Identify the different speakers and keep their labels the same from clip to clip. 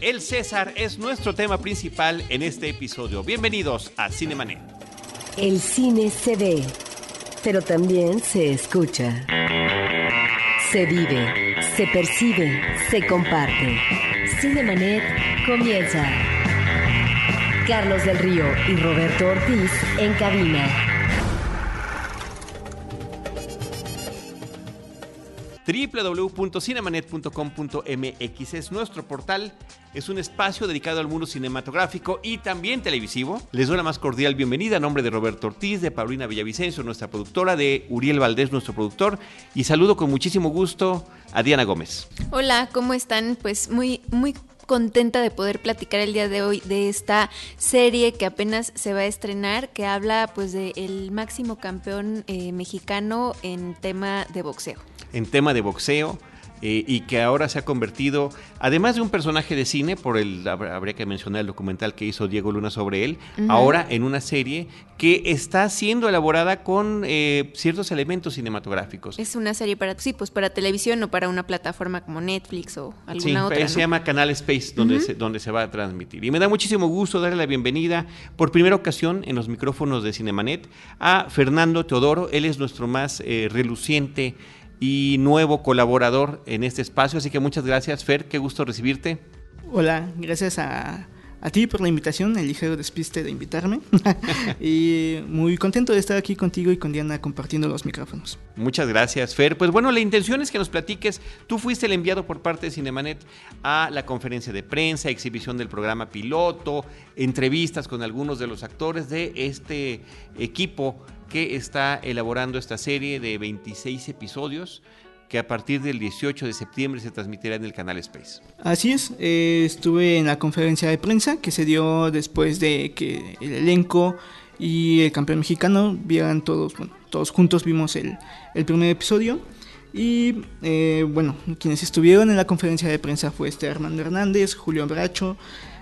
Speaker 1: El César es nuestro tema principal en este episodio. Bienvenidos a Cinemanet.
Speaker 2: El cine se ve, pero también se escucha. Se vive, se percibe, se comparte. Cinemanet comienza. Carlos del Río y Roberto Ortiz en cabina.
Speaker 1: www.cinemanet.com.mx es nuestro portal, es un espacio dedicado al mundo cinematográfico y también televisivo. Les doy la más cordial bienvenida a nombre de Roberto Ortiz, de Paulina Villavicencio, nuestra productora, de Uriel Valdés, nuestro productor, y saludo con muchísimo gusto a Diana Gómez.
Speaker 3: Hola, ¿cómo están? Pues muy, muy contenta de poder platicar el día de hoy de esta serie que apenas se va a estrenar, que habla pues del máximo campeón eh, mexicano en tema de boxeo
Speaker 1: en tema de boxeo. Eh, y que ahora se ha convertido, además de un personaje de cine, por el habría que mencionar el documental que hizo Diego Luna sobre él, ahora en una serie que está siendo elaborada con eh, ciertos elementos cinematográficos.
Speaker 3: Es una serie para sí, pues para televisión o para una plataforma como Netflix o alguna otra.
Speaker 1: Sí, se llama Canal Space donde se, donde se va a transmitir. Y me da muchísimo gusto darle la bienvenida por primera ocasión en los micrófonos de Cinemanet a Fernando Teodoro. Él es nuestro más eh, reluciente y nuevo colaborador en este espacio. Así que muchas gracias, Fer, qué gusto recibirte.
Speaker 4: Hola, gracias a, ti por la invitación, el ligero despiste de invitarme. y muy contento de estar aquí contigo y con Diana compartiendo los micrófonos.
Speaker 1: Muchas gracias, Fer. Pues bueno, la intención es que nos platiques. Tú fuiste el enviado por parte de Cinemanet a la conferencia de prensa, exhibición del programa piloto, entrevistas con algunos de los actores de este equipo que está elaborando esta serie de 26 episodios que a partir del 18 de septiembre se transmitirá en el canal Space.
Speaker 4: Así es, eh, estuve en la conferencia de prensa que se dio después de que el elenco y el campeón mexicano vieran todos, bueno, todos juntos vimos el, el primer episodio. Y eh, bueno, quienes estuvieron en la conferencia de prensa fue este Armando Hernández, Julio Bracho,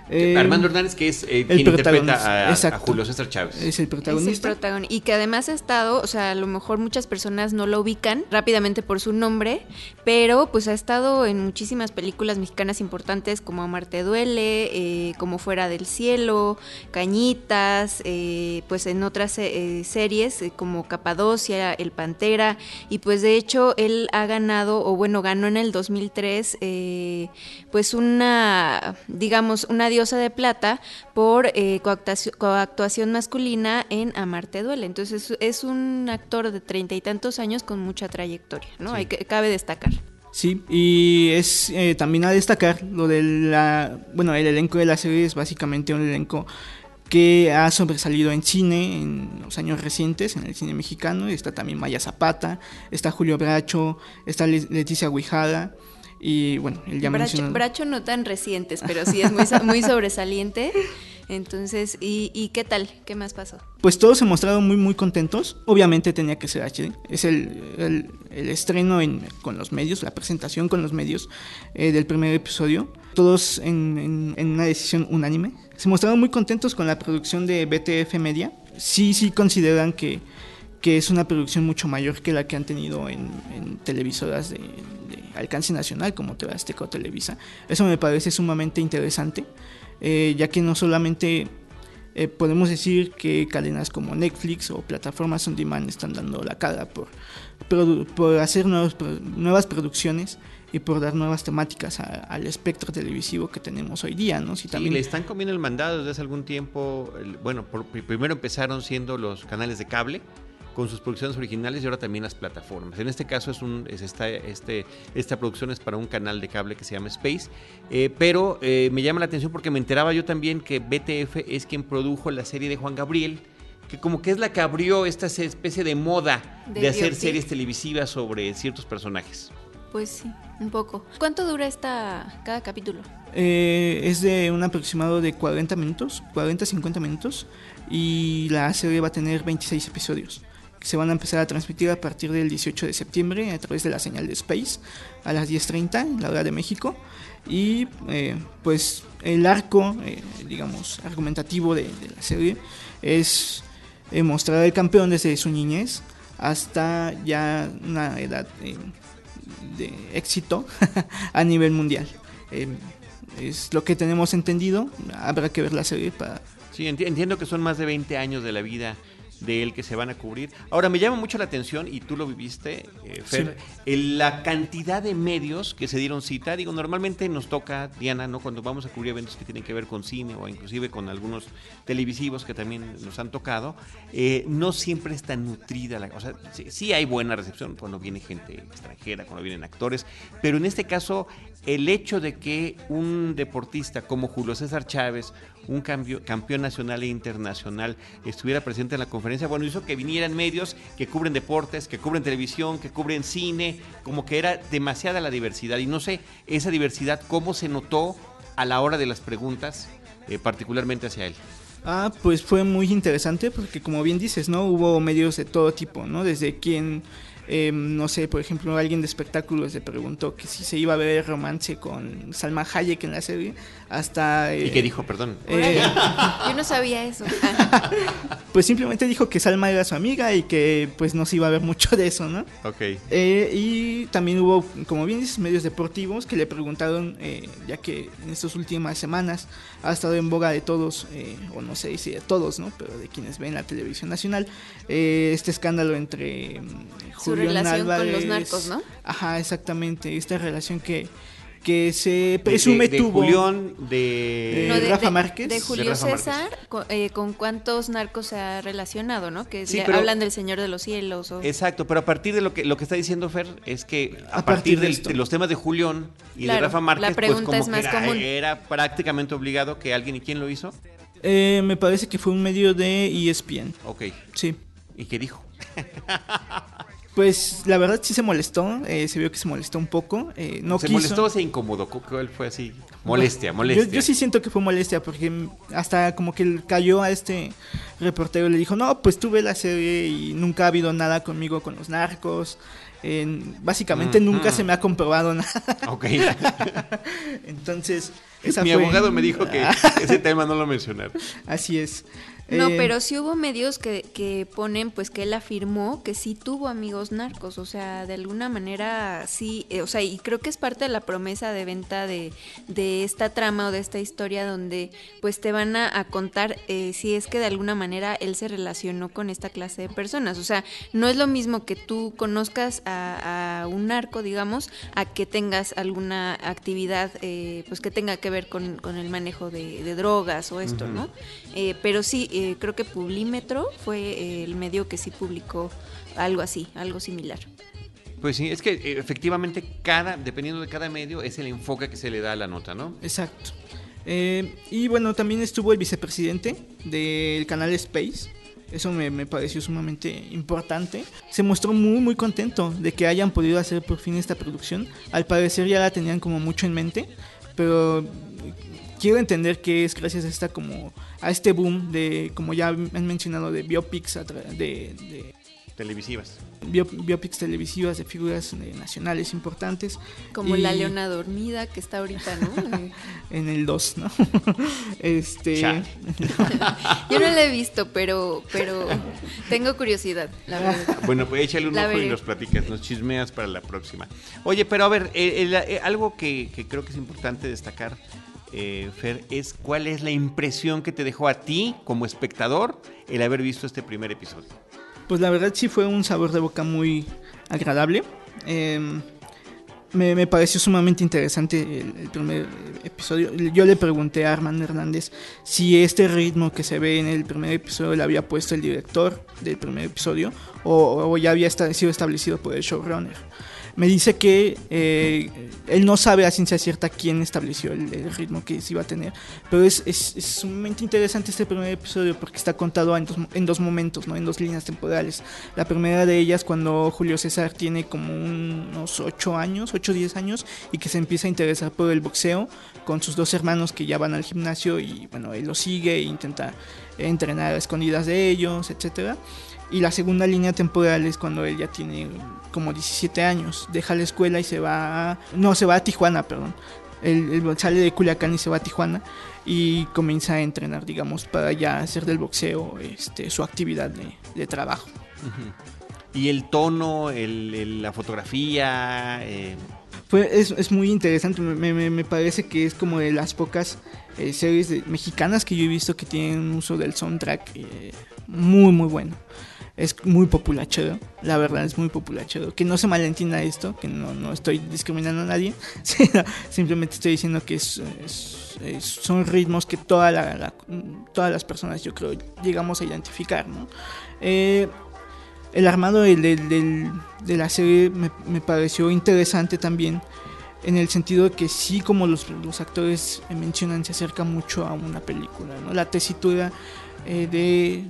Speaker 1: eh, Armando Hernández, que es eh, quien interpreta a, Julio César Chávez.
Speaker 4: Es el protagonista.
Speaker 3: y que además ha estado, o sea, a lo mejor muchas personas no lo ubican rápidamente por su nombre, pero pues ha estado en muchísimas películas mexicanas importantes como Amar te duele, eh, como Fuera del cielo, Cañitas, pues en otras series como Capadocia, El Pantera, y pues de hecho él ha ganado, o bueno, ganó en el 2003, pues una, digamos, una diosa de plata por eh, coactuación, masculina en Amarte Duele. Entonces es, un actor de treinta y tantos años con mucha trayectoria, ¿no? Hay que, cabe destacar.
Speaker 4: Sí, y es eh, también a destacar lo de la, bueno, el elenco de la serie es básicamente un elenco que ha sobresalido en cine en los años recientes, en el cine mexicano. Está también Maya Zapata, está Julio Bracho, está Leticia Guijada. Y bueno, él ya
Speaker 3: Bracho, Bracho no tan recientes, pero sí es muy, muy sobresaliente. Entonces, ¿y, qué tal? ¿Qué más pasó?
Speaker 4: Pues todos se mostraron muy, muy contentos. Obviamente tenía que ser HD. Es el, el, estreno en, con los medios, la presentación con los medios eh, del primer episodio. Todos en, en, una decisión unánime. Se mostraron muy contentos con la producción de BTF Media. Sí, sí consideran que, que es una producción mucho mayor que la que han tenido en, en televisoras de, alcance nacional como TV Azteca o Televisa. Eso me parece sumamente interesante, eh, ya que no solamente eh, podemos decir que cadenas como Netflix o plataformas on demand están dando la cara por, por hacer nuevas producciones y por dar nuevas temáticas al espectro televisivo que tenemos hoy día, ¿no?
Speaker 1: Si también... le están comiendo el mandado desde hace algún tiempo. bueno, primero empezaron siendo los canales de cable, con sus producciones originales y ahora también las plataformas. En este caso es un, es esta, este, esta producción es para un canal de cable que se llama Space, eh, pero eh, me llama la atención porque me enteraba yo también que BTF es quien produjo la serie de Juan Gabriel, que como que es la que abrió esta especie de moda de, hacer series televisivas sobre ciertos personajes.
Speaker 3: Pues sí, un poco. ¿Cuánto dura esta cada capítulo?
Speaker 4: Eh, es de un aproximado de 40 minutos, 40-50 minutos, y la serie va a tener 26 episodios se van a empezar a transmitir a partir del 18 de septiembre a través de la señal de Space a las 10.30 en la hora de México. Y eh, pues el arco, eh, digamos, argumentativo de, la serie es eh, mostrar al campeón desde su niñez hasta ya una edad de éxito a nivel mundial. Es lo que tenemos entendido. Habrá que ver la serie para...
Speaker 1: Sí, entiendo que son más de 20 años de la vida de él que se van a cubrir. Ahora, me llama mucho la atención, y tú lo viviste, eh, Fer, la cantidad de medios que se dieron cita. Digo, normalmente nos toca, Diana, ¿no? Cuando vamos a cubrir eventos que tienen que ver con cine o inclusive con algunos televisivos que también nos han tocado, eh, no siempre está nutrida la... O sea, sí hay buena recepción cuando viene gente extranjera, cuando vienen actores, pero en este caso el hecho de que un deportista como Julio César Chávez, un cambio, campeón nacional e internacional, estuviera presente en la conferencia, bueno, hizo que vinieran medios que cubren deportes, que cubren televisión, que cubren cine, como que era demasiada la diversidad. Y no sé, esa diversidad, ¿cómo se notó a la hora de las preguntas, eh, particularmente hacia él?
Speaker 4: Ah, pues fue muy interesante porque como bien dices, ¿no? Hubo medios de todo tipo, ¿no? Desde quien Em, no sé, por ejemplo, alguien de espectáculos le preguntó que si se iba a ver romance con Salma Hayek en la serie, hasta...
Speaker 1: ¿Y qué eh, dijo, perdón?
Speaker 3: Eh, Yo no sabía eso.
Speaker 4: pues simplemente dijo que Salma era su amiga y que pues no se iba a ver mucho de eso, ¿no?
Speaker 1: Ok.
Speaker 4: Eh, y también hubo, como bien dices, medios deportivos que le preguntaron, ya que en estas últimas semanas ha estado en boga de todos, o no sé si de todos, ¿no? Pero de quienes ven la televisión nacional, este escándalo entre
Speaker 3: relación con los narcos, ¿no?
Speaker 4: Ajá, exactamente. Esta relación que, que se presume
Speaker 1: de,
Speaker 4: tuvo.
Speaker 1: Julián, de,
Speaker 4: Rafa Márquez.
Speaker 3: De Julio César, eh, con, cuántos narcos se ha relacionado, ¿no? Que hablan del Señor de los Cielos.
Speaker 1: Exacto, pero a partir de lo que lo que está diciendo Fer, es que a, partir, de, los temas de Julián y de Rafa Márquez,
Speaker 3: la pues, es más
Speaker 1: era,
Speaker 3: común.
Speaker 1: era prácticamente obligado que alguien, ¿y quién lo hizo?
Speaker 4: Eh, me parece que fue un medio de ESPN.
Speaker 1: Ok.
Speaker 4: Sí.
Speaker 1: ¿Y qué dijo?
Speaker 4: Pues la verdad sí se molestó, eh, se vio que se molestó un poco. Eh, no
Speaker 1: ¿Se molestó o se incomodó? ¿Cuál fue así? Molestia, molestia.
Speaker 4: Yo, sí siento que fue molestia porque hasta como que cayó a este reportero y le dijo, no, pues tuve la serie y nunca ha habido nada conmigo con los narcos. básicamente mm, nunca mm. se me ha comprobado nada.
Speaker 1: Ok.
Speaker 4: Entonces,
Speaker 1: Mi abogado me dijo que ese tema no lo mencionara.
Speaker 4: Así es.
Speaker 3: No, eh, pero sí hubo medios que, que ponen pues que él afirmó que sí tuvo amigos narcos, o sea, de alguna manera sí, eh, o sea, y creo que es parte de la promesa de venta de, de esta trama o de esta historia donde pues te van a, contar eh, si es que de alguna manera él se relacionó con esta clase de personas, o sea, no es lo mismo que tú conozcas a, un narco, digamos, a que tengas alguna actividad pues que tenga que ver con, con el manejo de, drogas o esto, ¿no? Pero sí, eh, creo que Publímetro fue eh, el medio que sí publicó algo así, algo similar.
Speaker 1: Pues sí, es que eh, efectivamente cada, dependiendo de cada medio, es el enfoque que se le da a la nota, ¿no?
Speaker 4: Exacto. y bueno, también estuvo el vicepresidente del canal Space. Eso me, me, pareció sumamente importante. Se mostró muy muy contento de que hayan podido hacer por fin esta producción. Al parecer ya la tenían como mucho en mente, pero quiero entender que es gracias a esta como a este boom de como ya han mencionado de biopics de,
Speaker 1: televisivas.
Speaker 4: Biopics televisivas de figuras eh, nacionales importantes.
Speaker 3: Como la leona dormida que está ahorita no
Speaker 4: en el 2 no este
Speaker 3: yo no la he visto pero pero tengo curiosidad la verdad.
Speaker 1: Bueno pues échale un ojo y nos platicas nos chismeas para la próxima. Oye pero a ver eh, eh, algo que, que creo que es importante destacar eh, Fer, es cuál es la impresión que te dejó a ti como espectador el haber visto este primer episodio.
Speaker 4: Pues la verdad sí fue un sabor de boca muy agradable. Em, me, pareció sumamente interesante el, primer episodio. Yo le pregunté a Armando Hernández si este ritmo que se ve en el primer episodio lo había puesto el director del primer episodio o, o ya había sido establecido por el showrunner me dice que eh, él no sabe a ciencia cierta quién estableció el, ritmo que se iba a tener, pero es, es, sumamente interesante este primer episodio porque está contado en dos, en dos momentos, ¿no? en dos líneas temporales. La primera de ellas cuando Julio César tiene como unos 8 años, 8 o 10 años, y que se empieza a interesar por el boxeo con sus dos hermanos que ya van al gimnasio y bueno, él lo sigue e intenta entrenar a escondidas de ellos, etcétera. Y la segunda línea temporal es cuando él ya tiene como 17 años. Deja la escuela y se va. no, se va a Tijuana, perdón. Él, sale de Culiacán y se va a Tijuana y comienza a entrenar, digamos, para ya hacer del boxeo este, su actividad de, trabajo.
Speaker 1: Y el tono, el, la fotografía, eh,
Speaker 4: Fue, es, es muy interesante, me, me- me parece que es como de las pocas eh, series de- mexicanas que yo he visto que tienen un uso del soundtrack eh, muy muy bueno. Es muy populachero, la verdad es muy populachero. Que no se malentienda esto, que no, no estoy discriminando a nadie, simplemente estoy diciendo que son ritmos que toda la- todas las personas yo creo llegamos a identificar, ¿no? Eh, el armado de la serie me, me pareció interesante también en el sentido de que sí como los, los actores mencionan se acerca mucho a una película ¿no? la tesitura eh, de,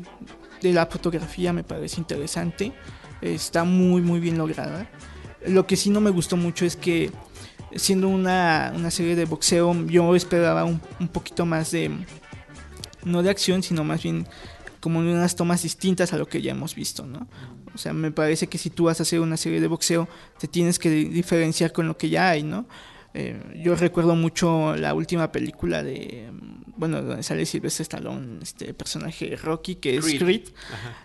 Speaker 4: de la fotografía me parece interesante está muy muy bien lograda lo que sí no me gustó mucho es que siendo una, una serie de boxeo yo esperaba un, un poquito más de no de acción sino más bien como de unas tomas distintas a lo que ya hemos visto, ¿no? O sea, me parece que si tú vas a hacer una serie de boxeo, te tienes que diferenciar con lo que ya hay, ¿no? Eh, yo recuerdo mucho la última película de, bueno, donde sale Sylvester Stallone, este personaje Rocky, que es
Speaker 1: Creed.
Speaker 4: Creed.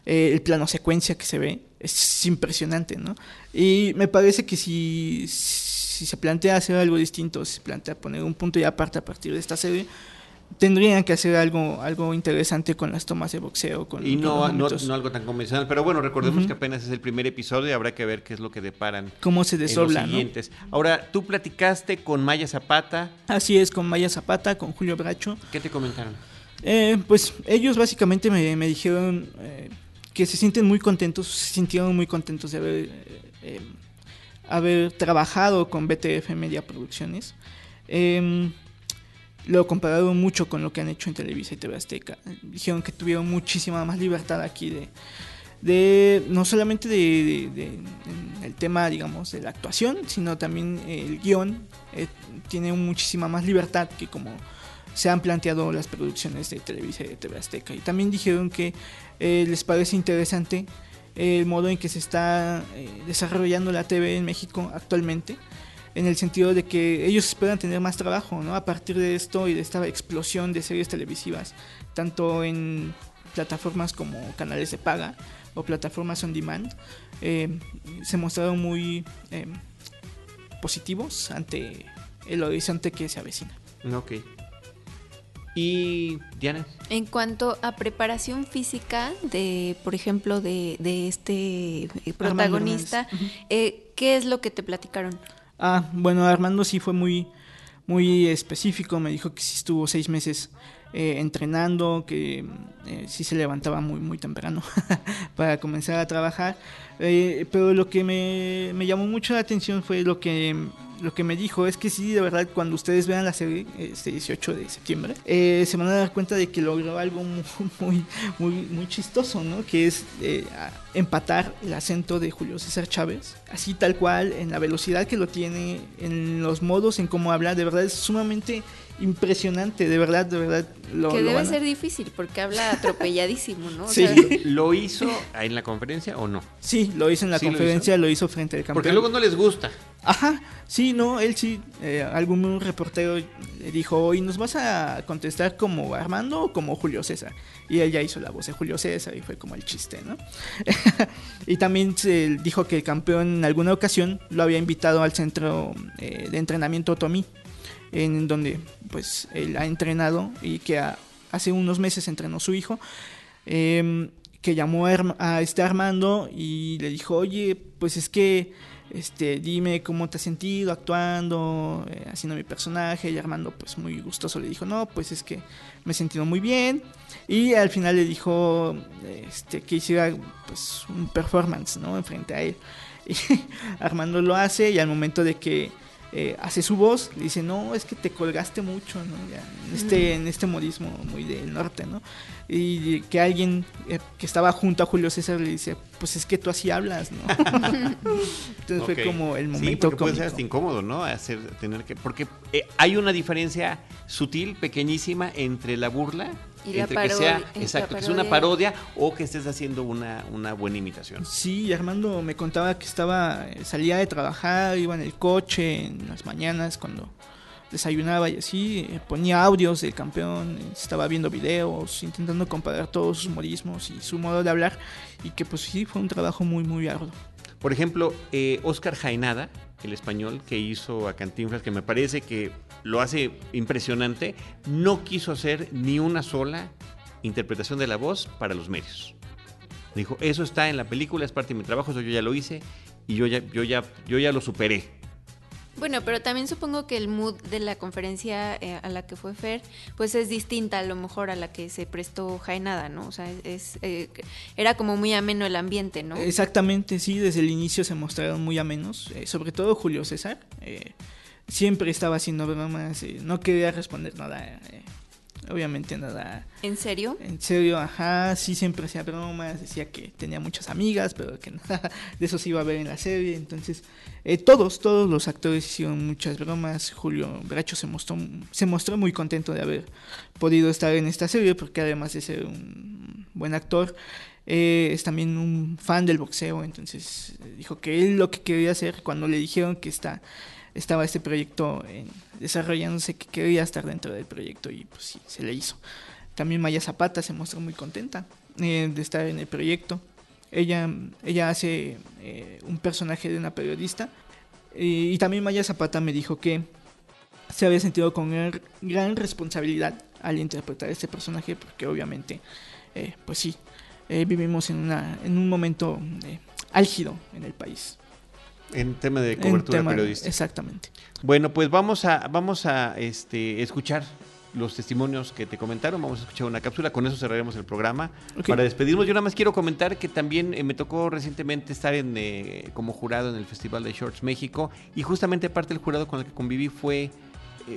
Speaker 4: Eh, el plano secuencia que se ve es impresionante, ¿no? Y me parece que si, si se plantea hacer algo distinto, si se plantea poner un punto y aparte a partir de esta serie, tendrían que hacer algo, algo interesante con las tomas de boxeo. Con,
Speaker 1: Y no, no, no algo tan convencional. Pero bueno, recordemos que apenas es el primer episodio y habrá que ver qué es lo que deparan
Speaker 4: cómo se
Speaker 1: en los
Speaker 4: desdobla, ¿no?
Speaker 1: siguientes. Ahora, tú platicaste con Maya Zapata.
Speaker 4: Así es, con Maya Zapata, con Julio Bracho.
Speaker 1: ¿Qué te comentaron?
Speaker 4: Eh, pues ellos básicamente me, me dijeron eh, que se sienten muy contentos, se sintieron muy contentos de haber, eh, eh, haber trabajado con BTF Media Producciones. Lo compararon mucho con lo que han hecho en Televisa y TV Azteca. Dijeron que tuvieron muchísima más libertad aquí de, de no solamente de, de- de- el tema, digamos, de la actuación, sino también el guion eh, tiene muchísima más libertad que como se han planteado las producciones de Televisa y de TV Azteca. Y también dijeron que eh, les parece interesante el modo en que se está eh, desarrollando la TV en México actualmente, en el sentido de que ellos esperan tener más trabajo, ¿no? A partir de esto y de esta explosión de series televisivas, tanto en plataformas como canales de paga o plataformas on demand, eh, se mostraron muy eh, positivos ante el horizonte que se avecina.
Speaker 1: Ok. Y Diana,
Speaker 3: En cuanto a preparación física de, por ejemplo, de, de este eh, protagonista, eh, ¿qué es lo que te platicaron?
Speaker 4: Ah, bueno, Armando sí fue muy, muy específico. Me dijo que sí estuvo seis meses eh, entrenando, que eh, sí se levantaba muy, muy temprano para comenzar a trabajar. Eh, pero lo que me, me llamó mucho la atención fue lo que, lo que me dijo. Es que sí, de verdad, cuando ustedes vean la serie, este 18 de septiembre, eh, se van a dar cuenta de que logró algo muy, muy, muy, muy chistoso, ¿no? Que es eh, empatar el acento de Julio César Chávez, así tal cual, en la velocidad que lo tiene, en los modos en cómo habla, de verdad es sumamente impresionante, de verdad, de verdad. Lo,
Speaker 3: que
Speaker 4: lo
Speaker 3: debe
Speaker 4: a-
Speaker 3: ser difícil porque habla atropelladísimo, ¿no? O
Speaker 4: Sí.
Speaker 3: sea,
Speaker 1: ¿lo hizo en la conferencia o no?
Speaker 4: Sí, lo hizo en la
Speaker 1: ¿Sí lo
Speaker 4: conferencia, lo hizo? frente al campeón.
Speaker 1: Porque luego no les gusta.
Speaker 4: Ajá, sí, no, él sí, eh, algún reportero dijo, ¿y nos vas a contestar como Armando o como Julio César? Y él ya hizo la voz de Julio César y fue como el chiste, ¿no? y también se dijo que el campeón en alguna ocasión lo había invitado al centro eh, de entrenamiento Tomí, en donde pues él ha entrenado y que hace unos meses entrenó su hijo. em, que llamó a este Armando y le dijo, oye, pues es que este, dime cómo te has sentido actuando, eh, haciendo mi personaje. Y Armando, pues muy gustoso, le dijo, no, pues es que me he sentido muy bien. Y al final le dijo este, que hiciera pues un performance, ¿no? Enfrente a él. Y Armando lo hace y al momento de que eh, hace su voz, le dice, no, es que te colgaste mucho, ¿no? Ya, en, este, en este modismo muy del norte, ¿no? Y que alguien eh, que estaba junto a Julio César le dice, pues es que tú así hablas, ¿no? Entonces fue como el
Speaker 1: Sí,
Speaker 4: momento
Speaker 1: porque puede ser hasta incómodo, ¿no? Hacer, tener que, porque eh, hay una diferencia sutil, pequeñísima, entre la burla,
Speaker 3: Y la
Speaker 1: entre que sea, exacto, que es una
Speaker 3: parodia.
Speaker 1: o que estés haciendo una, una buena imitación.
Speaker 4: Sí, Armando me contaba que estaba, eh, salía de trabajar, iba en el coche en las mañanas cuando desayunaba y así, eh, ponía audios del campeón, eh, estaba viendo videos, intentando comparar todos sus modismos y su modo de hablar y que pues sí, fue un trabajo muy, muy arduo.
Speaker 1: Por ejemplo, eh, Oscar Jaenada, el español que hizo a Cantinflas, que me parece que lo hace impresionante, no quiso hacer ni una sola interpretación de la voz para los medios. Dijo, eso está en la película, es parte de mi trabajo, eso yo ya lo hice y yo ya, yo ya, yo ya lo superé.
Speaker 3: Bueno, pero también supongo que el mood de la conferencia eh, a la que fue Fer, pues es distinta a lo mejor a la que se prestó Jaenada, ¿no? O sea, es, eh, era como muy ameno el ambiente, ¿no?
Speaker 4: Exactamente, sí, desde el inicio se mostraron muy amenos, eh, sobre todo Julio César. Siempre estaba haciendo bromas, no quería responder nada obviamente nada.
Speaker 3: ¿En serio?
Speaker 4: En serio, ajá, sí siempre hacía bromas, decía que tenía muchas amigas, pero que nada de eso se iba a ver en la serie, entonces eh, todos, todos los actores hicieron muchas bromas, Julio Bracho se mostró, se mostró muy contento de haber podido estar en esta serie, porque además de ser un buen actor, eh, es también un fan del boxeo, entonces dijo que él lo que quería hacer cuando le dijeron que está estaba este proyecto desarrollándose que quería estar dentro del proyecto y pues sí, se le hizo. También Maya Zapata se mostró muy contenta eh, de estar en el proyecto. Ella, ella hace eh, un personaje de una periodista y, también Maya Zapata me dijo que se había sentido con gran responsabilidad al interpretar este personaje porque obviamente, eh, pues sí, vivimos en, una, en un momento álgido en el país.
Speaker 1: En tema de cobertura periodística.
Speaker 4: Exactamente.
Speaker 1: Bueno, pues vamos a, vamos a este, escuchar los testimonios que te comentaron. Vamos a escuchar una cápsula. Con eso cerraremos el programa. Para despedirnos, yo nada más quiero comentar que también eh, me tocó recientemente estar en, eh, como jurado en el Festival de Shorts México. Y justamente parte del jurado con el que conviví fue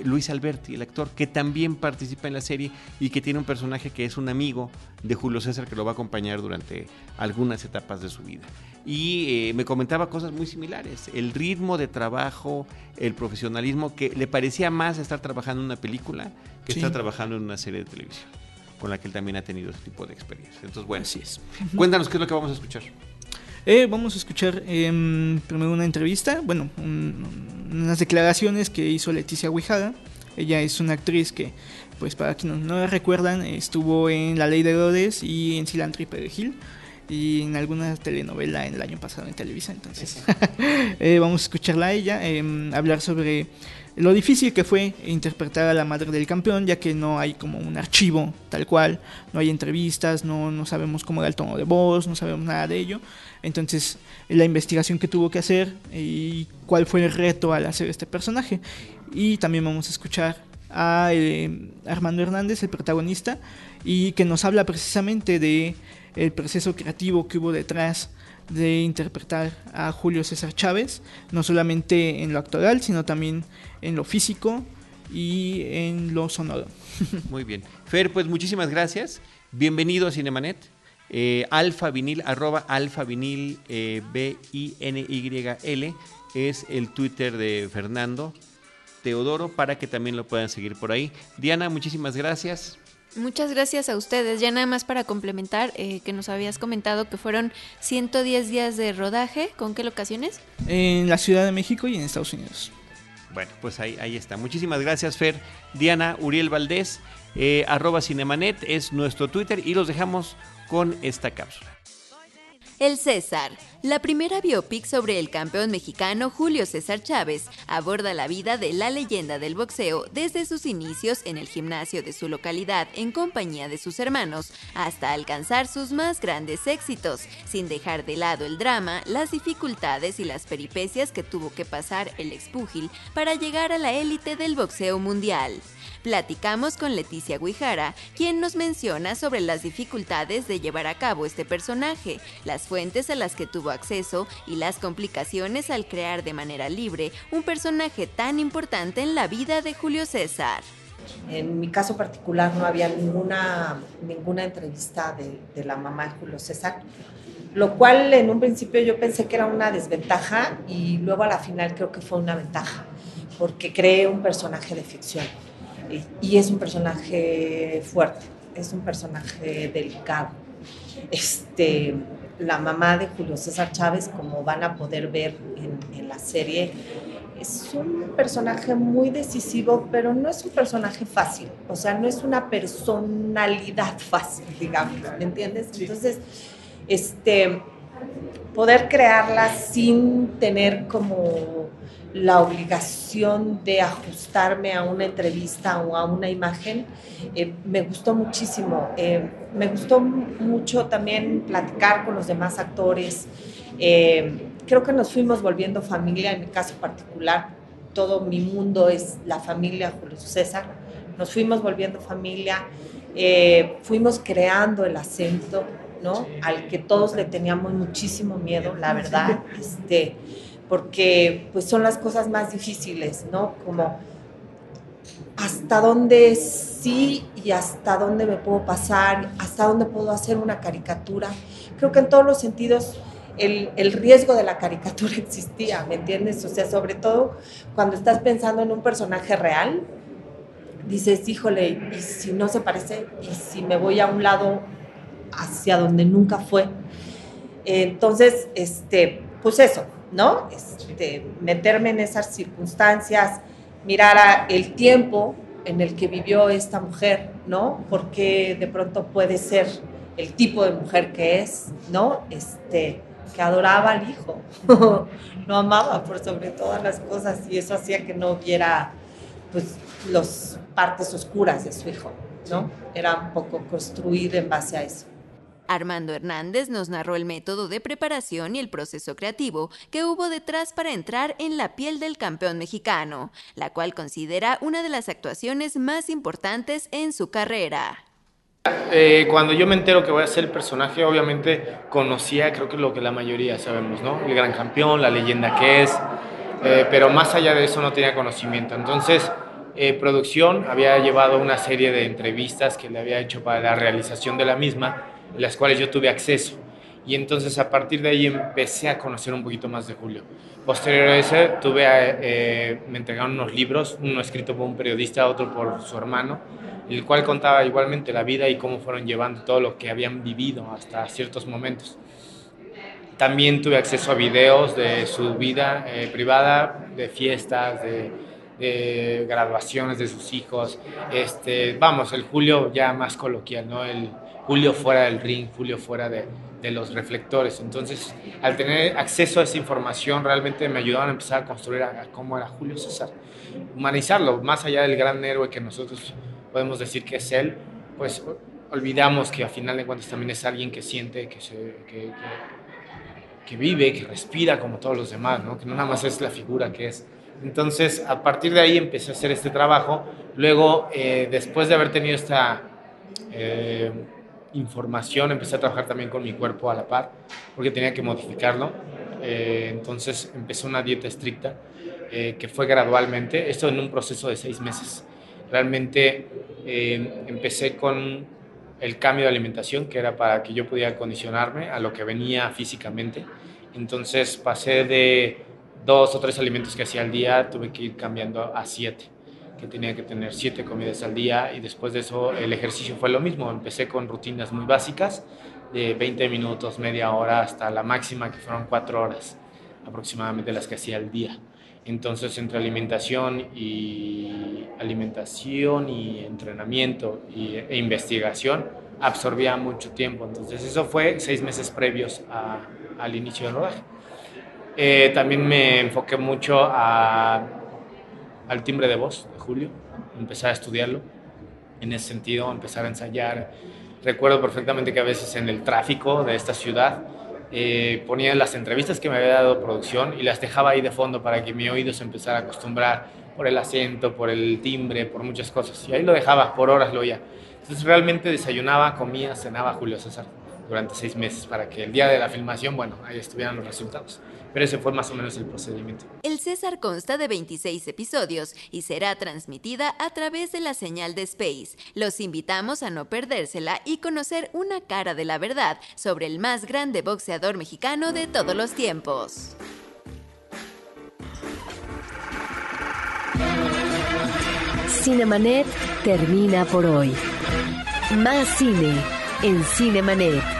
Speaker 1: Luis Alberti, el actor, que también participa en la serie y que tiene un personaje que es un amigo de Julio César que lo va a acompañar durante algunas etapas de su vida. Y eh, me comentaba cosas muy similares, el ritmo de trabajo, el profesionalismo, que le parecía más estar trabajando en una película que estar trabajando en una serie de televisión, con la que él también ha tenido ese tipo de experiencia. Entonces, bueno,
Speaker 4: Así es.
Speaker 1: cuéntanos qué es lo que vamos a escuchar.
Speaker 4: Eh, vamos a escuchar em, primero una entrevista, bueno, unas declaraciones que hizo Leticia Huijada. Ella es una actriz que, pues para quienes no la recuerdan, estuvo en La Ley de Herodes y en Cilantro y Perejil y en alguna telenovela en el año pasado en Televisa. Entonces, eh, vamos a escucharla a ella, em, hablar sobre lo difícil que fue interpretar a la madre del campeón, ya que no hay como un archivo tal cual, no hay entrevistas, no, no sabemos cómo era el tono de voz, no sabemos nada de ello. Entonces, la investigación que tuvo que hacer y cuál fue el reto al hacer este personaje. Y también vamos a escuchar a eh, Armando Hernández, el protagonista, y que nos habla precisamente de el proceso creativo que hubo detrás de interpretar a Julio César Chávez, no solamente en lo actoral, sino también en lo físico y en lo sonoro.
Speaker 1: Muy bien. Fer, pues muchísimas gracias. Bienvenido a Cinemanet. Eh, alfa vinil, arroba alfa vinil eh, B-I-N-Y-L es el Twitter de Fernando Teodoro para que también lo puedan seguir por ahí. Diana, muchísimas gracias.
Speaker 3: Muchas gracias a ustedes. Ya nada más para complementar, eh, que nos habías comentado que fueron 110 días de rodaje. ¿Con qué locaciones?
Speaker 4: En la Ciudad de México y en Estados Unidos.
Speaker 1: Bueno, pues ahí, ahí está. Muchísimas gracias, Fer. Diana Uriel Valdés, eh, arroba Cinemanet es nuestro Twitter y los dejamos con esta cápsula.
Speaker 2: El César, la primera biopic sobre el campeón mexicano Julio César Chávez, aborda la vida de la leyenda del boxeo desde sus inicios en el gimnasio de su localidad en compañía de sus hermanos hasta alcanzar sus más grandes éxitos, sin dejar de lado el drama, las dificultades y las peripecias que tuvo que pasar el expúgil para llegar a la élite del boxeo mundial. Platicamos con Leticia Guijara, quien nos menciona sobre las dificultades de llevar a cabo este personaje, las fuentes a las que tuvo acceso y las complicaciones al crear de manera libre un personaje tan importante en la vida de Julio César.
Speaker 5: En mi caso particular no había ninguna, ninguna entrevista de, de la mamá de Julio César, lo cual en un principio yo pensé que era una desventaja y luego a la final creo que fue una ventaja, porque creé un personaje de ficción y es un personaje fuerte, es un personaje delicado. Este, la mamá de Julio César Chávez, como van a poder ver en, en la serie, es un personaje muy decisivo, pero no es un personaje fácil, o sea, no es una personalidad fácil, digamos, ¿me entiendes? Entonces, este, poder crearla sin tener como la obligación de ajustarme a una entrevista o a una imagen, eh, me gustó muchísimo. Eh, me gustó mucho también platicar con los demás actores. Eh, creo que nos fuimos volviendo familia, en mi caso particular, todo mi mundo es la familia Julio César. Nos fuimos volviendo familia, fuimos creando el acento, ¿no? Al que todos le teníamos muchísimo miedo, la verdad. Este, porque pues son las cosas más difíciles, ¿no? Como hasta dónde sí y hasta dónde me puedo pasar, hasta dónde puedo hacer una caricatura. Creo que en todos los sentidos el, el, riesgo de la caricatura existía, ¿me entiendes? O sea, sobre todo cuando estás pensando en un personaje real, dices, híjole, ¿y si no se parece? ¿Y si me voy a un lado hacia donde nunca fue? Entonces, este, pues eso, ¿no? Este, meterme en esas circunstancias, mirar el tiempo en el que vivió esta mujer, ¿no? Porque de pronto puede ser el tipo de mujer que es, ¿no? Este, que adoraba al hijo, lo amaba por sobre todas las cosas y eso hacía que no viera pues las partes oscuras de su hijo, ¿no? Era un poco construir en base a eso.
Speaker 2: Armando Hernández nos narró el método de preparación y el proceso creativo que hubo detrás para entrar en la piel del campeón mexicano, la cual considera una de las actuaciones más importantes en su carrera.
Speaker 6: Eh, cuando yo me entero que voy a ser el personaje, obviamente conocía, creo que lo que la mayoría sabemos, ¿no? El gran campeón, la leyenda que es, eh, pero más allá de eso no tenía conocimiento. Entonces, eh, producción había llevado una serie de entrevistas que le había hecho para la realización de la misma las cuales yo tuve acceso. Y entonces a partir de ahí empecé a conocer un poquito más de Julio. Posterior a eso, tuve, eh, me entregaron unos libros, uno escrito por un periodista, otro por su hermano, el cual contaba igualmente la vida y cómo fueron llevando todo lo que habían vivido hasta ciertos momentos. También tuve acceso a videos de su vida eh, privada, de fiestas, de, de, graduaciones de sus hijos. Este, vamos, el Julio ya más coloquial, ¿no? El, Julio fuera del ring, Julio fuera de, los reflectores. Entonces, al tener acceso a esa información, realmente me ayudaban a empezar a construir cómo era Julio César. Humanizarlo, más allá del gran héroe que nosotros podemos decir que es él, pues olvidamos que a final de cuentas también es alguien que siente, que, se, que, que, vive, que respira como todos los demás, ¿no? que no nada más es la figura que es. Entonces, a partir de ahí empecé a hacer este trabajo. Luego, eh, después de haber tenido esta... Eh, información, empecé a trabajar también con mi cuerpo a la par, porque tenía que modificarlo. Eh, entonces empecé una dieta estricta, eh, que fue gradualmente, esto en un proceso de seis meses. Realmente eh, empecé con el cambio de alimentación, que era para que yo pudiera acondicionarme a lo que venía físicamente. Entonces pasé de dos o tres alimentos que hacía al día, tuve que ir cambiando a siete que tenía que tener siete comidas al día y después de eso el ejercicio fue lo mismo. Empecé con rutinas muy básicas, de 20 minutos, media hora, hasta la máxima que fueron cuatro horas aproximadamente las que hacía al día. Entonces entre alimentación y alimentación y entrenamiento y, e investigación absorbía mucho tiempo. Entonces eso fue seis meses previos al inicio del rodaje. Eh, también me enfoqué mucho a al timbre de voz de Julio, empezar a estudiarlo en ese sentido, empezar a ensayar. Recuerdo perfectamente que a veces en el tráfico de esta ciudad eh, ponía las entrevistas que me había dado producción y las dejaba ahí de fondo para que mi oído se empezara a acostumbrar por el acento, por el timbre, por muchas cosas. Y ahí lo dejaba, por horas lo oía. Entonces realmente desayunaba, comía, cenaba Julio César durante seis meses para que el día de la filmación, bueno, ahí estuvieran los resultados. Pero ese fue más o menos el procedimiento.
Speaker 2: El César consta de 26 episodios y será transmitida a través de la señal de Space. Los invitamos a no perdérsela y conocer una cara de la verdad sobre el más grande boxeador mexicano de todos los tiempos.
Speaker 7: Cinemanet termina por hoy. Más cine en Cinemanet.